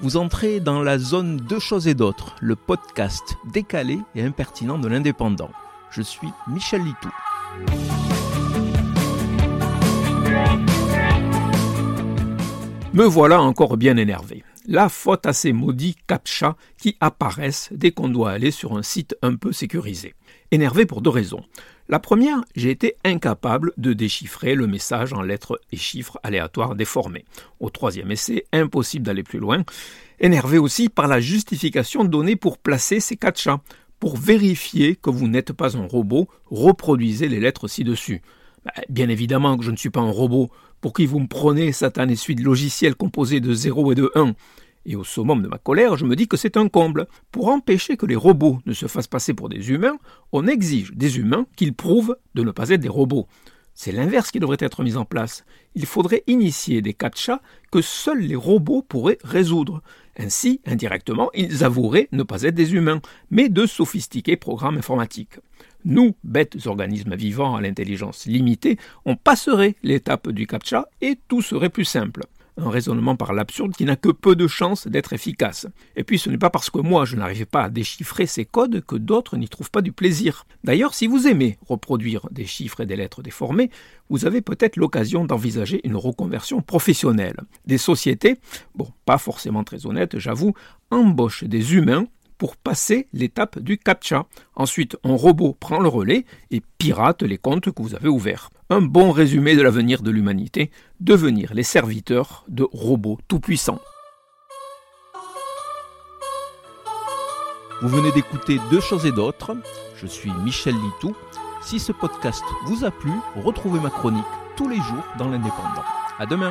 Vous entrez dans la zone Deux choses et d'autres, le podcast décalé et impertinent de l'indépendant. Je suis Michel Litou. Me voilà encore bien énervé. La faute à ces maudits captcha qui apparaissent dès qu'on doit aller sur un site un peu sécurisé. Énervé pour deux raisons. La première, j'ai été incapable de déchiffrer le message en lettres et chiffres aléatoires déformés. Au troisième essai, impossible d'aller plus loin. Énervé aussi par la justification donnée pour placer ces captcha. Pour vérifier que vous n'êtes pas un robot, reproduisez les lettres ci-dessus. Bah, bien évidemment que je ne suis pas un robot. Pour qui vous me prenez, Satan suite logiciel composé de 0 et de 1 et au summum de ma colère, je me dis que c'est un comble. Pour empêcher que les robots ne se fassent passer pour des humains, on exige des humains qu'ils prouvent de ne pas être des robots. C'est l'inverse qui devrait être mis en place. Il faudrait initier des catchas que seuls les robots pourraient résoudre. Ainsi, indirectement, ils avoueraient ne pas être des humains, mais de sophistiqués programmes informatiques. Nous, bêtes organismes vivants à l'intelligence limitée, on passerait l'étape du captcha et tout serait plus simple un raisonnement par l'absurde qui n'a que peu de chances d'être efficace. Et puis ce n'est pas parce que moi je n'arrive pas à déchiffrer ces codes que d'autres n'y trouvent pas du plaisir. D'ailleurs, si vous aimez reproduire des chiffres et des lettres déformées, vous avez peut-être l'occasion d'envisager une reconversion professionnelle. Des sociétés, bon, pas forcément très honnêtes, j'avoue, embauchent des humains pour passer l'étape du CAPTCHA. Ensuite, un robot prend le relais et pirate les comptes que vous avez ouverts. Un bon résumé de l'avenir de l'humanité, devenir les serviteurs de robots tout-puissants. Vous venez d'écouter Deux choses et d'autres. Je suis Michel Litou. Si ce podcast vous a plu, retrouvez ma chronique tous les jours dans l'Indépendant. À demain!